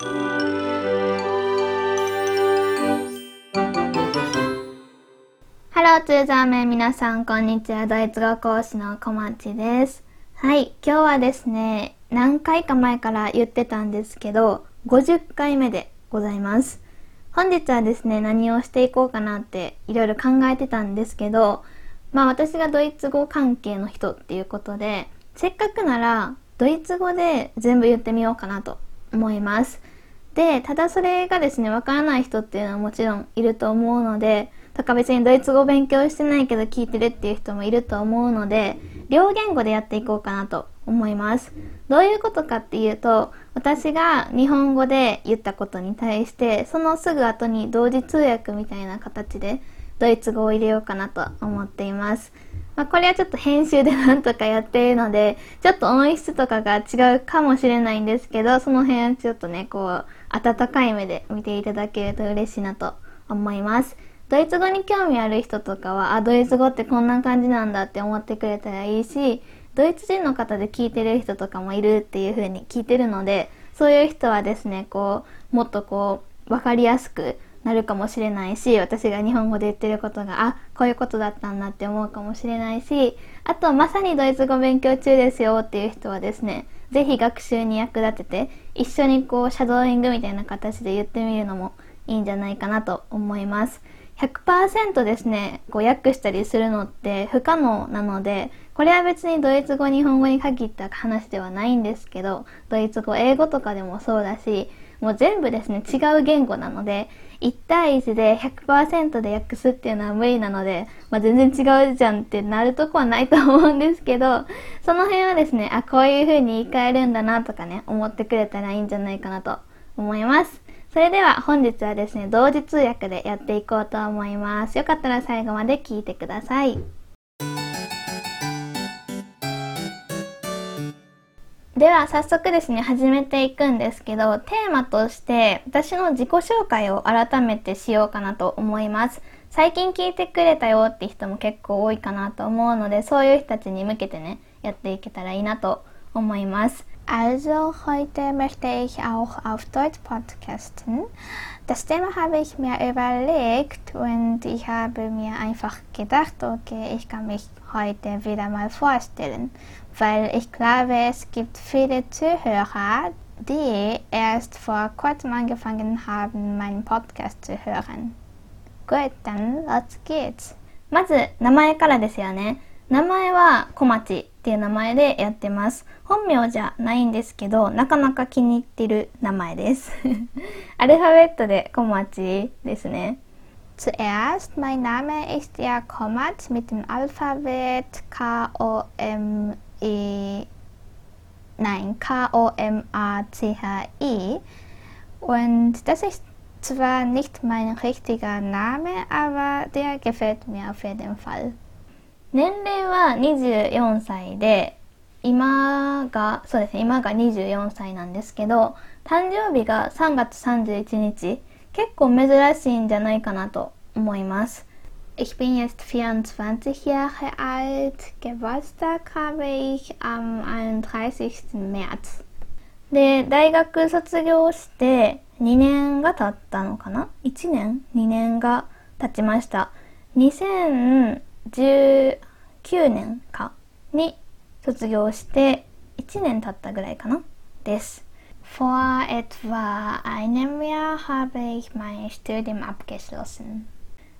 ハローツーザーメン皆さんこんにちはドイツ語講師の小町ですはい今日はですね何回か前から言ってたんですけど50回目でございます本日はですね何をしていこうかなっていろいろ考えてたんですけどまあ私がドイツ語関係の人っていうことでせっかくならドイツ語で全部言ってみようかなと思いますでただそれがですねわからない人っていうのはもちろんいると思うのでとか別にドイツ語勉強してないけど聞いてるっていう人もいると思うので両言語でやっていこうかなと思います。どういうことかっていうと私が日本語で言ったことに対してそのすぐ後に同時通訳みたいな形でドイツ語を入れようかなと思っています。まあ、これはちょっと編集でなんとかやっているので、ちょっと音質とかが違うかもしれないんですけど、その辺はちょっとね、こう、温かい目で見ていただけると嬉しいなと思います。ドイツ語に興味ある人とかは、あ、ドイツ語ってこんな感じなんだって思ってくれたらいいし、ドイツ人の方で聞いてる人とかもいるっていう風に聞いてるので、そういう人はですね、こう、もっとこう、わかりやすくなるかもしれないし私が日本語で言ってることがあこういうことだったんだって思うかもしれないしあとまさにドイツ語勉強中ですよっていう人はですねぜひ学習に役立てて一緒にこうシャドーイングみたいな形で言ってみるのもいいんじゃないかなと思います。100%ですねこう訳したりするのって不可能なのでこれは別にドイツ語日本語に限った話ではないんですけどドイツ語英語とかでもそうだしもう全部ですね違う言語なので1対1で100%で訳すっていうのは無理なので、まあ、全然違うじゃんってなるとこはないと思うんですけどその辺はですねあこういう風に言い換えるんだなとかね思ってくれたらいいんじゃないかなと思います。それでは本日はですね同時通訳でやっていこうと思います。よかったら最後まで聞いてください。では早速ですね始めていくんですけどテーマとして私の自己紹介を改めてしようかなと思います。最近聞いてくれたよって人も結構多いかなと思うのでそういう人たちに向けてねやっていけたらいいなと思います。Also heute möchte ich auch auf Deutsch podcasten. Das Thema habe ich mir überlegt und ich habe mir einfach gedacht, okay, ich kann mich heute wieder mal vorstellen, weil ich glaube, es gibt viele Zuhörer, die erst vor kurzem angefangen haben, meinen Podcast zu hören. Gut, dann los geht's. まず名前からですよね。名前は小町 っていう名前でやってます。本名じゃないんですけど、なかなか気に入ってる名前です。アルファベットで小町ですね。Zuerst, mein Name ist ja Komat mit dem Alphabet K-O-M-E, nein, K-O-M-A-C-H-I. Und das ist zwar nicht mein richtiger Name, aber der gefällt mir auf jeden Fall. 年齢は24歳で、今が、そうですね、今が24歳なんですけど、誕生日が3月31日、結構珍しいんじゃないかなと思います。Ich bin jetzt 24 Jahre alt. Geburtstag habe ich am 31. März. で、大学卒業して2年が経ったのかな ?1 年 ?2 年が経ちました。2019年かに卒業して1年経ったぐらいかな？です。Vor etwa einem Jahr habe ich mein Studium abgeschlossen.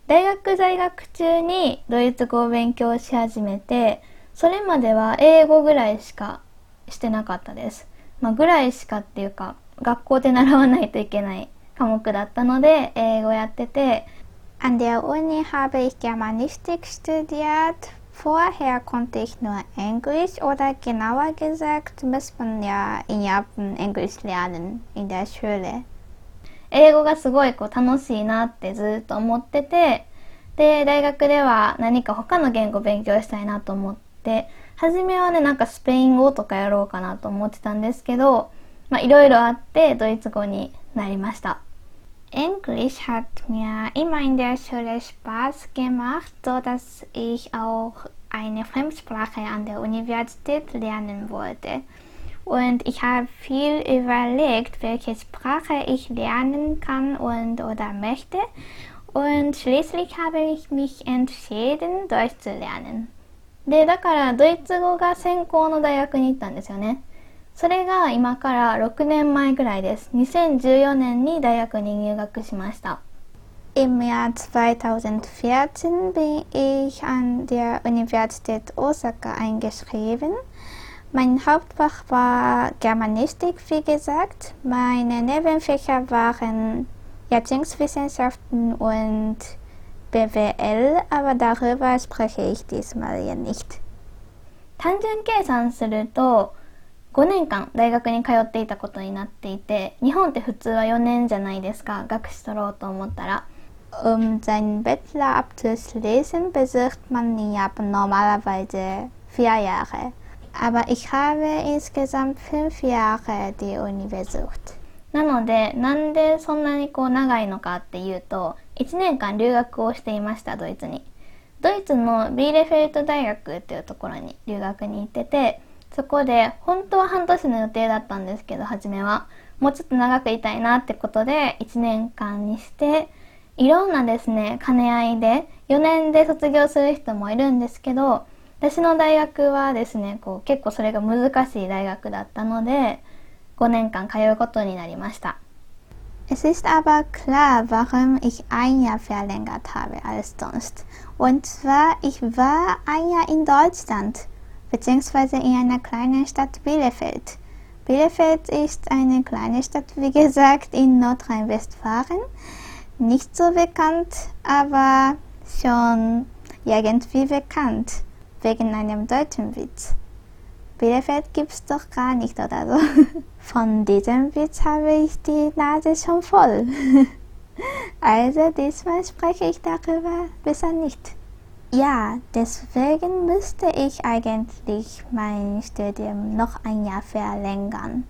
大学在学中にドイツ語を勉強し始めて、それまでは英語ぐらいしかしてなかったです。まあ、ぐらいしかっていうか、学校で習わないといけない科目だったので、英語やってて、An der Uni habe ich Germanistik studiert. Vorher konnte ich nur Englisch oder genauer gesagt muss man ja in Japan Englisch lernen in der Schule. 英語がすごいこう楽しいなってずっと思ってて、で、大学では何か他の言語勉強したいなと思って、初めはね、なんかスペイン語とかやろうかなと思ってたんですけど、いろいろあってドイツ語になりました。Englisch hat mir immer in der Schule Spaß gemacht, so dass ich auch eine Fremdsprache an der Universität lernen wollte. und ich habe viel überlegt, welche Sprache ich lernen kann und oder möchte. Und schließlich habe ich mich entschieden, Deutsch zu lernen. で、だからドイツ語が専攻の大学に行ったんですよね。 それが今から6年前ぐらいです。2014年に大学に入学しました。Im Jahr 2014 bin ich an der Universität Osaka eingeschrieben. Mein Hauptfach war Germanistik, wie gesagt. Meine Nebenfächer waren Erziehungswissenschaften und BWL, aber darüber spreche ich diesmal hier nicht. 単純計算すると 5年間大学に通っていたことになっていて日本って普通は4年じゃないですか学士取ろうと思ったら Um seinen Bachelor abzuschließen, besucht man in Japan normalerweise vier Jahre. Aber ich habe insgesamt fünf Jahre die Uni besucht. なので、なんでそんなにこう長いのかっていうと、1年間留学をしていました、ドイツに。ドイツのビーレフェルト大学っていうところに留学に行ってて、そこで本当は半年の予定だったんですけど、初めは。もうちょっと長くいたいなってことで、1年間にして、いろんなですね、兼ね合いで、4年で卒業する人もいるんですけど、私の大学はですね、こう結構それが難しい大学だったので、5年間通うことになりました。Es ist aber klar, warum ich ein Jahr verlängert habe als sonst. Und zwar, ich war ein Jahr in Deutschland, beziehungsweise in einer kleinen Stadt Bielefeld. Bielefeld ist eine kleine Stadt, wie gesagt, in Nordrhein-Westfalen. Nicht so bekannt, aber schon irgendwie bekannt, wegen einem deutschen Witz. Bielefeld gibt's doch gar nicht oder so. Von diesem Witz habe ich die Nase schon voll. Also diesmal spreche ich darüber besser nicht. Ja, deswegen müsste ich eigentlich mein Studium noch ein Jahr verlängern.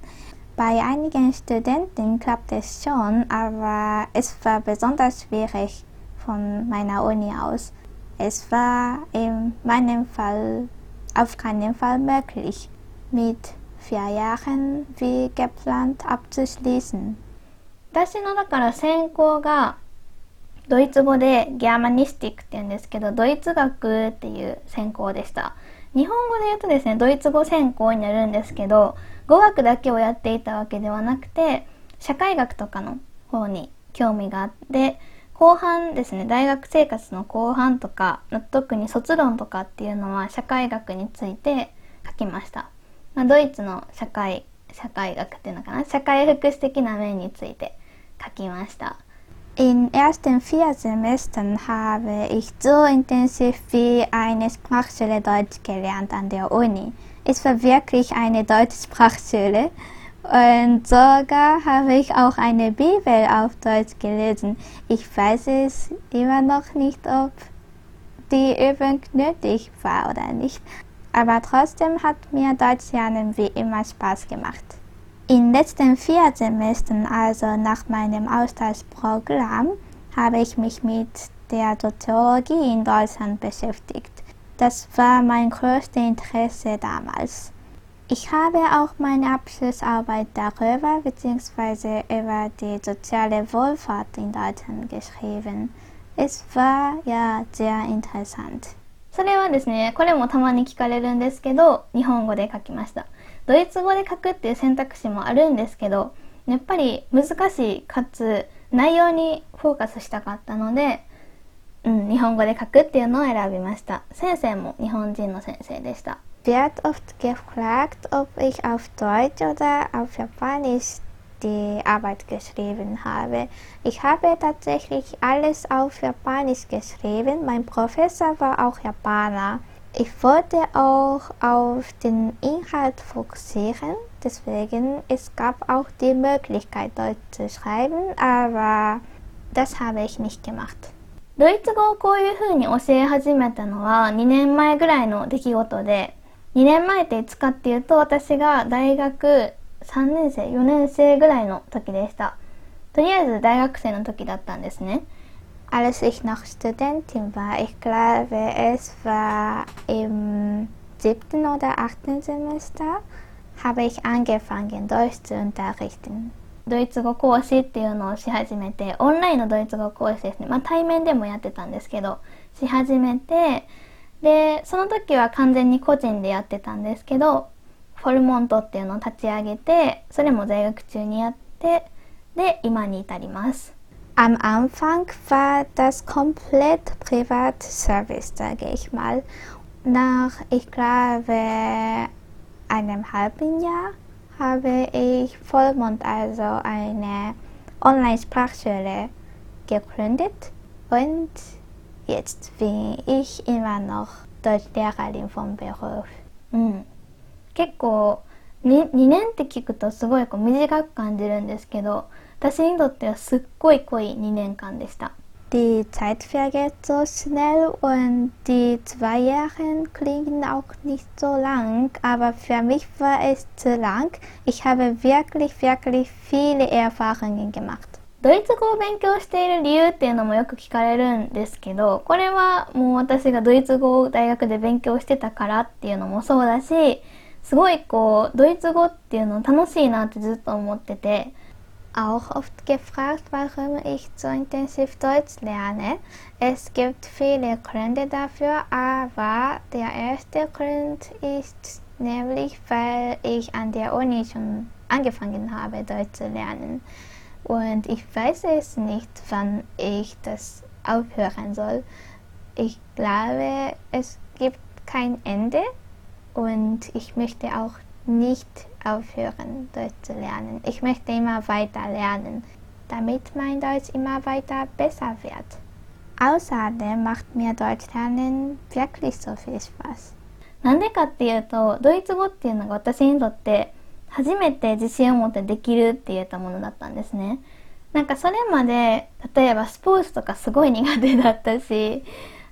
Bei einigen Studenten klappt es schon, aber es war besonders schwierig von meiner Uni aus. Es war in meinem Fall auf keinen Fall möglich, mit vier Jahren wie geplant abzuschließen. 私のだから専攻が ドイツ語でギャーマニスティックって言うんですけど、ドイツ学っていう専攻でした。日本語で言うとですね、ドイツ語専攻になるんですけど、語学だけをやっていたわけではなくて、社会学とかの方に興味があって、後半ですね、大学生活の後半とか、特に卒論とかっていうのは社会学について書きました。まあ、ドイツの社会、社会学っていうのかな？社会福祉的な面について書きました。In ersten vier Semestern habe ich so intensiv wie eine Sprachschule Deutsch gelernt an der Uni. Es war wirklich eine deutsche Sprachschule. Und sogar habe ich auch eine Bibel auf Deutsch gelesen. Ich weiß es immer noch nicht, ob die Übung nötig war oder nicht. Aber trotzdem hat mir Deutsch lernen wie immer Spaß gemacht. In den letzten vier Semestern, also nach meinem Austauschprogramm, habe ich mich mit der Soziologie in Deutschland beschäftigt. Das war mein größtes Interesse damals. Ich habe auch meine Abschlussarbeit darüber bzw. über die soziale Wohlfahrt in Deutschland geschrieben. Es war ja sehr interessant. それはですね、これもたまに聞かれるんですけど、日本語で書きました。 ドイツ語で書くっていう選択肢もあるんですけど、やっぱり難しいかつ内容にフォーカスしたかったので、うん、日本語で書くっていうのを選びました。先生も日本人の先生でした。Wird oft gefragt, ob ich auf Deutsch oder auf Japanisch die Arbeit geschrieben habe. Ich habe tatsächlich alles auf Japanisch geschrieben. Mein Professor war auch Japaner. Ich wollte auch auf den Inhalt fokussieren, deswegen es gab auch die Möglichkeit, Deutsch zu schreiben, aber das habe ich nicht gemacht. ドイツ語をこういう風に教え始めたのは2年前ぐらいの出来事で、2年前っていつかっていうと私が大学3年生、4年生ぐらいの時でした。とりあえず大学生の時だったんですね。Als ich noch Studentin war, ich glaube es war im siebten oder achten Semester, habe ich angefangen, Deutsch zu unterrichten. ドイツ語講師っていうのをし始めて、オンラインのドイツ語講師ですね。まあ対面でもやってたんですけど、し始めて、で、その時は完全に個人でやってたんですけど、フォルモントっていうのを立ち上げて、それも在学中にやって、で、今に至ります。Am Anfang war das komplett Privatservice, sage ich mal. Nach, ich glaube, einem halben Jahr habe ich Vollmond, also eine Online-Sprachschule gegründet und jetzt bin ich immer noch Deutschlehrerin vom Beruf. うん、結構に2年って聞くとすごいこう短く感じるんですけど 私にとってはすっごい濃い2年間でした。Die Zeit vergeht so schnell und die zwei Jahre klingen auch nicht so lang, aber für mich war es zu lang. Ich habe wirklich, wirklich viele Erfahrungen gemacht. ドイツ語を勉強している理由っていうのもよく聞かれるんですけど、これはもう私がドイツ語を大学で勉強してたからっていうのもそうだし、すごいこう、ドイツ語っていうの楽しいなってずっと思ってて、auch oft gefragt, warum ich so intensiv Deutsch lerne. Es gibt viele Gründe dafür, aber der erste Grund ist nämlich, weil ich an der Uni schon angefangen habe, Deutsch zu lernen. Und ich weiß es nicht, wann ich das aufhören soll. Ich glaube, es gibt kein Ende und ich möchte auch nicht aufhören, Deutsch zu lernen. Ich möchte immer weiter lernen, damit mein Deutsch immer weiter besser wird. Außerdem macht mir Deutsch lernen wirklich so viel Spaß. なんでかっていうと、ドイツ語っていうのが私にとって初めて自信を持ってできるって言えたものだったんですね。なんかそれまで、例えばスポーツとかすごい苦手だったし、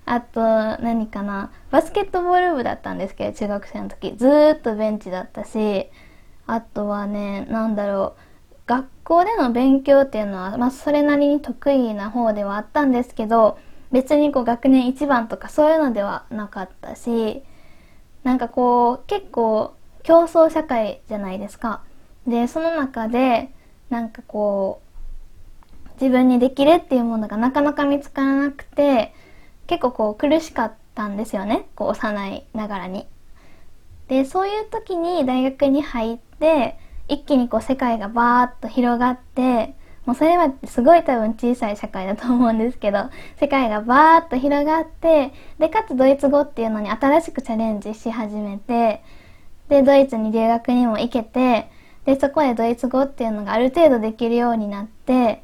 あと、何かな、バスケットボール部だったんですけど、中学生の時。ずーっとベンチだったし、あとはね、なんだろう、学校での勉強っていうのは、まあ、それなりに得意な方ではあったんですけど、別にこう学年一番とかそういうのではなかったし、なんかこう、結構競争社会じゃないですか。で、その中で、なんかこう、自分にできるっていうものがなかなか見つからなくて、結構こう苦しかったんですよね。こう幼いながらに。で、そういう時に大学に入って、で一気にこう世界がバーッと広がって、もうそれはすごい多分小さい社会だと思うんですけど、世界がバーッと広がって、で、かつドイツ語っていうのに新しくチャレンジし始めて、で、ドイツに留学にも行けて、で、そこでドイツ語っていうのがある程度できるようになって、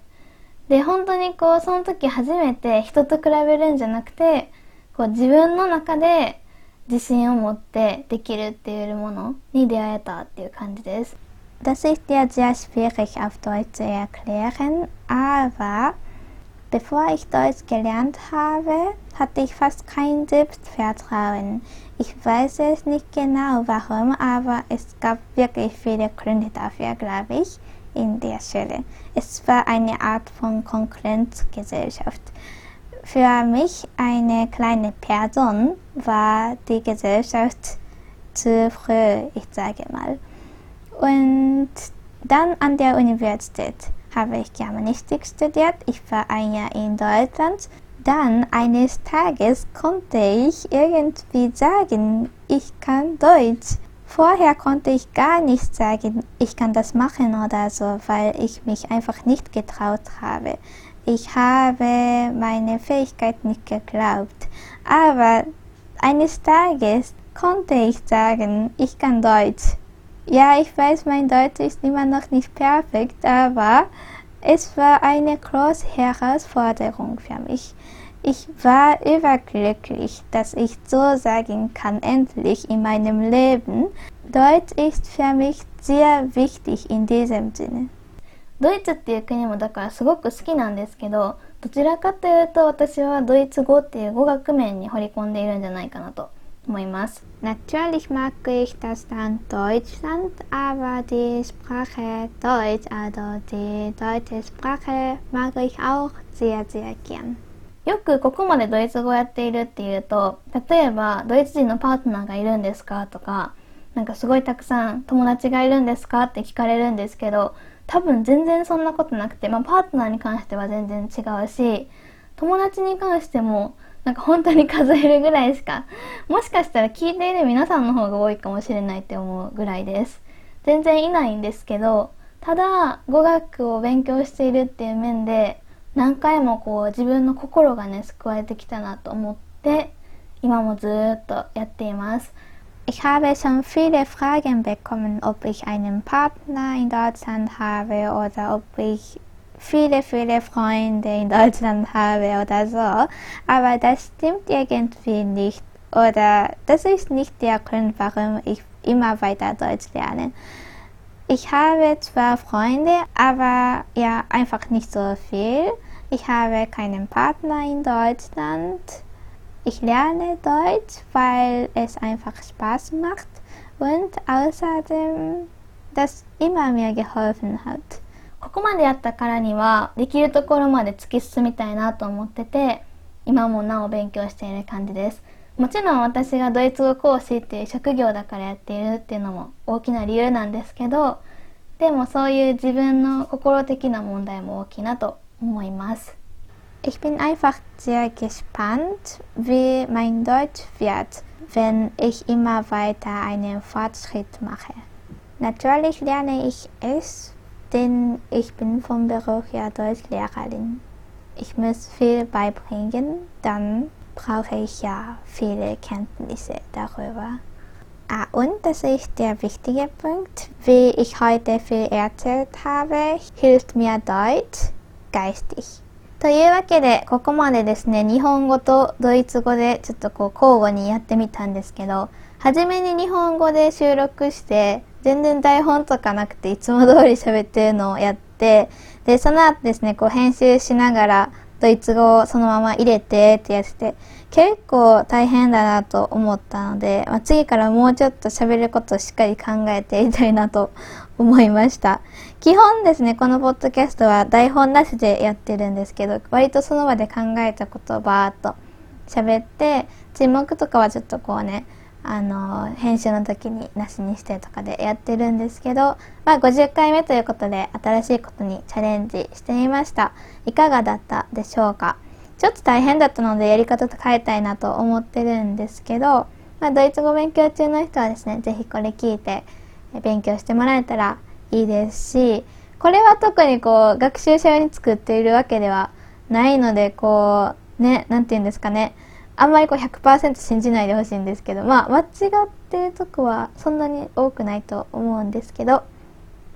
で、本当にこう、その時初めて人と比べるんじゃなくて、こう自分の中で自信を持ってできるっていうものに出会えたっていう感じです。Das ist ja sehr schwierig auf Deutsch zu erklären, aber bevor ich Deutsch gelernt habe, hatte ich fast kein Selbstvertrauen. Ich weiß es nicht genau warum, aber es gab wirklich viele Gründe dafür, glaube ich in der Schule. Es war eine Art von Konkurrenzgesellschaft. Für mich, eine kleine Person, war die Gesellschaft zu früh, ich sage mal. Und dann an der Universität habe ich Germanistik studiert. Ich war ein Jahr in Deutschland. Dann eines Tages konnte ich irgendwie sagen, ich kann Deutsch. Vorher konnte ich gar nicht sagen, ich kann das machen oder so, weil ich mich einfach nicht getraut habe. Ich habe meine Fähigkeit nicht geglaubt. Aber eines Tages konnte ich sagen, ich kann Deutsch. Ja, ich weiß, mein Deutsch ist immer noch nicht perfekt, aber es war eine große Herausforderung für mich. Ich war überglücklich, dass ich so sagen kann, endlich in meinem Leben. Deutsch ist für mich sehr wichtig in diesem Sinne. ドイツっていう国もだからすごく好きなんですけど、どちらかというと私はドイツ語っていう語学面に掘り込んでいるんじゃないかなと思います。Natürlich mag ich das Land Deutschland, aber die Sprache Deutsch, also die deutsche Sprache mag ich auch sehr, sehr gern. よくここまでドイツ語をやっているっていうと、例えばドイツ人のパートナーがいるんですかとか、なんかすごいたくさん友達がいるんですか？って聞かれるんですけど、多分全然そんなことなくて、まあパートナーに関しては全然違うし、友達に関してもなんか本当に数えるぐらいしか、もしかしたら聞いている皆さんの方が多いかもしれないって思うぐらいです。全然いないんですけど、ただ語学を勉強しているっていう面で、何回もこう自分の心がね、救われてきたなと思って、今もずっとやっています。Ich habe schon viele Fragen bekommen, ob ich einen Partner in Deutschland habe oder ob ich viele, viele Freunde in Deutschland habe oder so. Aber das stimmt irgendwie nicht. Oder das ist nicht der Grund, warum ich immer weiter Deutsch lerne. Ich habe zwar Freunde, aber ja, einfach nicht so viel. Ich habe keinen Partner in Deutschland. Ich lerne Deutsch, weil es einfach Spaß macht und außerdem das immer mir geholfen hat. ここまでやったからにはできるところまで突き進みたいなと思ってて今もなお勉強している感じですもちろん私がドイツ語講師っていう職業だからやっているっていうのも大きな理由なんですけどでもそういう自分の心的な問題も大きいなと思います Ich bin einfach sehr gespannt, wie mein Deutsch wird, wenn ich immer weiter einen Fortschritt mache. Natürlich lerne ich es, denn ich bin vom Beruf her Deutschlehrerin. Ich muss viel beibringen, dann brauche ich ja viele Kenntnisse darüber. Ah, und das ist der wichtige Punkt. Wie ich heute viel erzählt habe, hilft mir Deutsch geistig. というわけで、ここまでですね、日本語とドイツ語でちょっとこう交互にやってみたんですけど、初めに日本語で収録して、全然台本とかなくていつも通り喋ってるのをやって、で、その後ですね、こう編集しながら、ドイツ語をそのまま入れてってやってて、結構大変だなと思ったので、まあ、次からもうちょっと喋ることをしっかり考えていきたいなと思いました。基本ですね、このポッドキャストは台本なしでやってるんですけど、割とその場で考えたことをバーっと喋って、沈黙とかはちょっとこうね、あの、編集の時になしにしてとかでやってるんですけど、まあ50回目ということで新しいことにチャレンジしてみました。いかがだったでしょうか？ちょっと大変だったのでやり方と変えたいなと思ってるんですけど、まあドイツ語勉強中の人はですね、ぜひこれ聞いて、勉強してもらえたらいいですしこれは特にこう学習者用に作っているわけではないのでこうね何て言うんですかねあんまりこう100%信じないでほしいんですけどまあ間違ってるとこはそんなに多くないと思うんですけど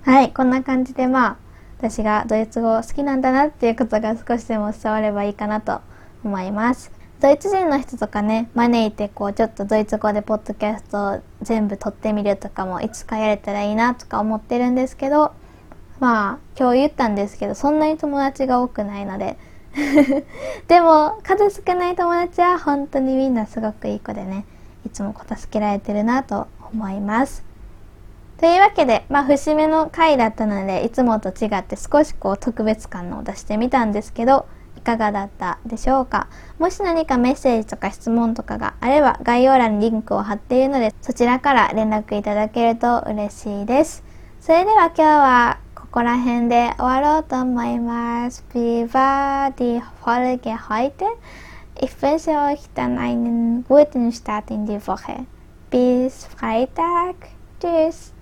はいこんな感じでまあ私がドイツ語好きなんだなっていうことが少しでも伝わればいいかなと思います。ドイツ人の人とかね招いてこうちょっとドイツ語でポッドキャスト全部撮ってみるとかもいつかやれたらいいなとか思ってるんですけどまあ今日言ったんですけどそんなに友達が多くないので でも数少ない友達は本当にみんなすごくいい子でねいつもこ助けられてるなと思いますというわけで、まあ、節目の回だったのでいつもと違って少しこう特別感を出してみたんですけどいかがだったでしょうか？もし何かメッセージとか質問とかがあれば概要欄にリンクを貼っているのでそちらから連絡いただけると嬉しいです。それでは今日はここら辺で終わろうと思います。Wie war die Folge heute? Ich wünsche euch dann einen guten Start in die Woche. Bis Freitag. Tschüss.